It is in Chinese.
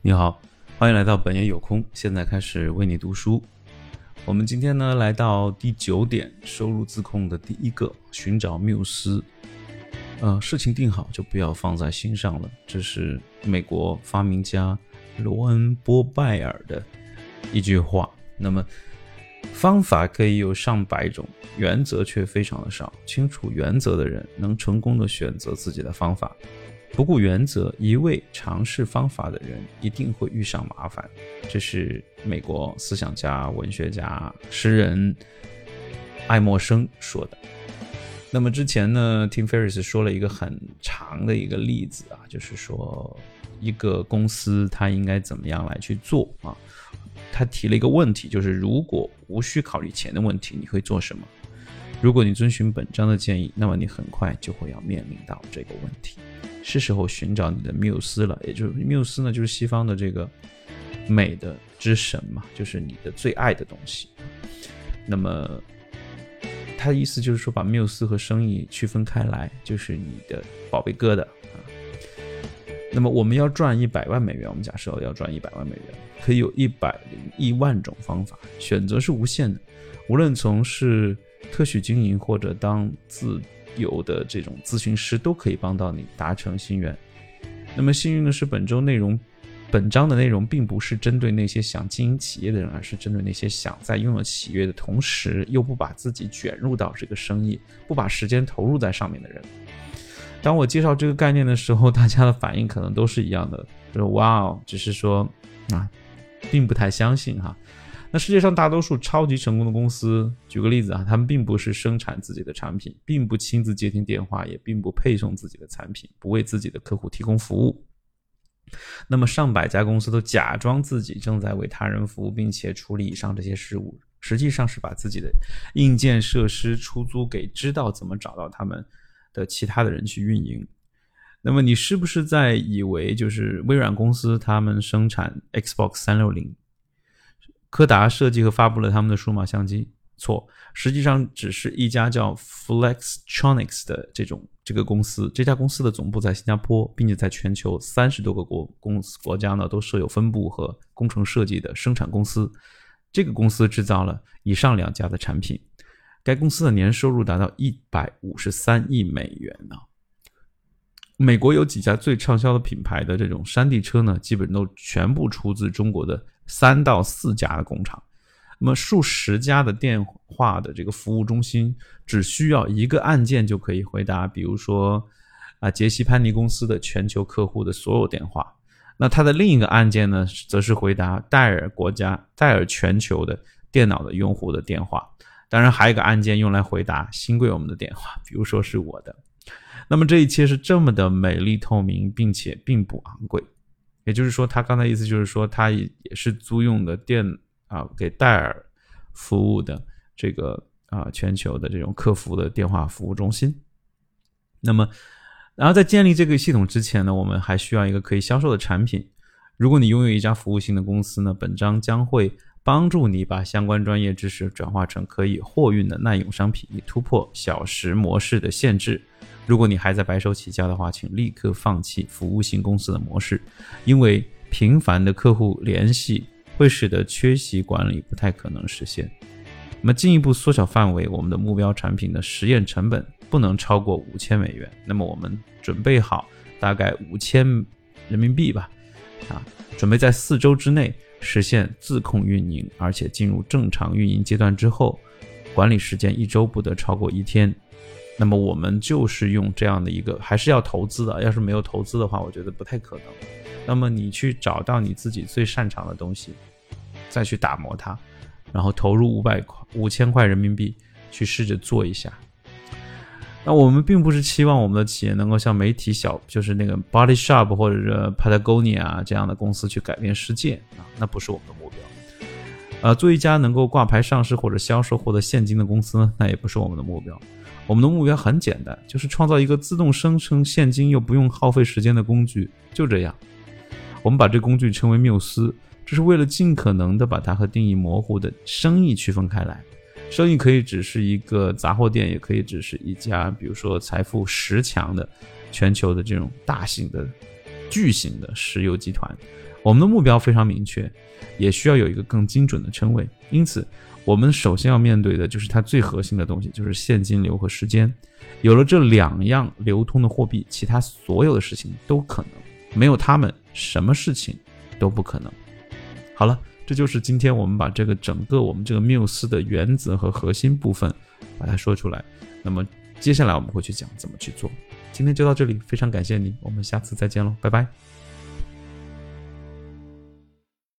你好，欢迎来到本爷有空。现在开始为你读书。我们今天呢来到第九点，收入自控的第一个，寻找缪斯。呃，事情定好就不要放在心上了。这是美国发明家罗恩波拜尔的一句话。那么，方法可以有上百种，原则却非常的少。清楚原则的人，能成功的选择自己的方法。不顾原则，一味尝试方法的人，一定会遇上麻烦。这是美国思想家、文学家、诗人爱默生说的。那么之前呢，Tim Ferriss 说了一个很长的一个例子啊，就是说一个公司它应该怎么样来去做啊？他提了一个问题，就是如果无需考虑钱的问题，你会做什么？如果你遵循本章的建议，那么你很快就会要面临到这个问题。是时候寻找你的缪斯了，也就是缪斯呢，就是西方的这个美的之神嘛，就是你的最爱的东西。那么他的意思就是说，把缪斯和生意区分开来，就是你的宝贝疙瘩啊。那么我们要赚一百万美元，我们假设要赚一百万美元，可以有一百零一万种方法，选择是无限的。无论从事特许经营或者当自由的这种咨询师都可以帮到你达成心愿。那么幸运的是，本周内容，本章的内容并不是针对那些想经营企业的人，而是针对那些想在拥有企业的同时又不把自己卷入到这个生意、不把时间投入在上面的人。当我介绍这个概念的时候，大家的反应可能都是一样的，就是哇哦，只是说啊，并不太相信哈。那世界上大多数超级成功的公司，举个例子啊，他们并不是生产自己的产品，并不亲自接听电话，也并不配送自己的产品，不为自己的客户提供服务。那么上百家公司都假装自己正在为他人服务，并且处理以上这些事务，实际上是把自己的硬件设施出租给知道怎么找到他们的其他的人去运营。那么你是不是在以为就是微软公司他们生产 Xbox 三六零？柯达设计和发布了他们的数码相机，错，实际上只是一家叫 Flextronics 的这种这个公司。这家公司的总部在新加坡，并且在全球三十多个国公司国家呢都设有分部和工程设计的生产公司。这个公司制造了以上两家的产品。该公司的年收入达到一百五十三亿美元呢。美国有几家最畅销的品牌的这种山地车呢，基本都全部出自中国的。三到四家的工厂，那么数十家的电话的这个服务中心，只需要一个按键就可以回答。比如说，啊，杰西潘尼公司的全球客户的所有电话。那它的另一个按键呢，则是回答戴尔国家、戴尔全球的电脑的用户的电话。当然，还有一个按键用来回答新贵我们的电话，比如说是我的。那么这一切是这么的美丽透明，并且并不昂贵。也就是说，他刚才意思就是说，他也也是租用的电啊，给戴尔服务的这个啊全球的这种客服的电话服务中心。那么，然后在建立这个系统之前呢，我们还需要一个可以销售的产品。如果你拥有一家服务性的公司呢，本章将会帮助你把相关专业知识转化成可以货运的耐用商品，以突破小时模式的限制。如果你还在白手起家的话，请立刻放弃服务型公司的模式，因为频繁的客户联系会使得缺席管理不太可能实现。那么进一步缩小范围，我们的目标产品的实验成本不能超过五千美元。那么我们准备好大概五千人民币吧，啊，准备在四周之内实现自控运营，而且进入正常运营阶段之后，管理时间一周不得超过一天。那么我们就是用这样的一个，还是要投资的。要是没有投资的话，我觉得不太可能。那么你去找到你自己最擅长的东西，再去打磨它，然后投入五百块、五千块人民币去试着做一下。那我们并不是期望我们的企业能够像媒体小，就是那个 Body Shop 或者是 Patagonia 这样的公司去改变世界啊，那不是我们的目标。呃，做一家能够挂牌上市或者销售获得现金的公司，那也不是我们的目标。我们的目标很简单，就是创造一个自动生成现金又不用耗费时间的工具。就这样，我们把这工具称为缪斯，这是为了尽可能的把它和定义模糊的生意区分开来。生意可以只是一个杂货店，也可以只是一家，比如说财富十强的全球的这种大型的巨型的石油集团。我们的目标非常明确，也需要有一个更精准的称谓。因此，我们首先要面对的就是它最核心的东西，就是现金流和时间。有了这两样流通的货币，其他所有的事情都可能；没有它们，什么事情都不可能。好了，这就是今天我们把这个整个我们这个缪斯的原则和核心部分把它说出来。那么接下来我们会去讲怎么去做。今天就到这里，非常感谢你，我们下次再见喽，拜拜。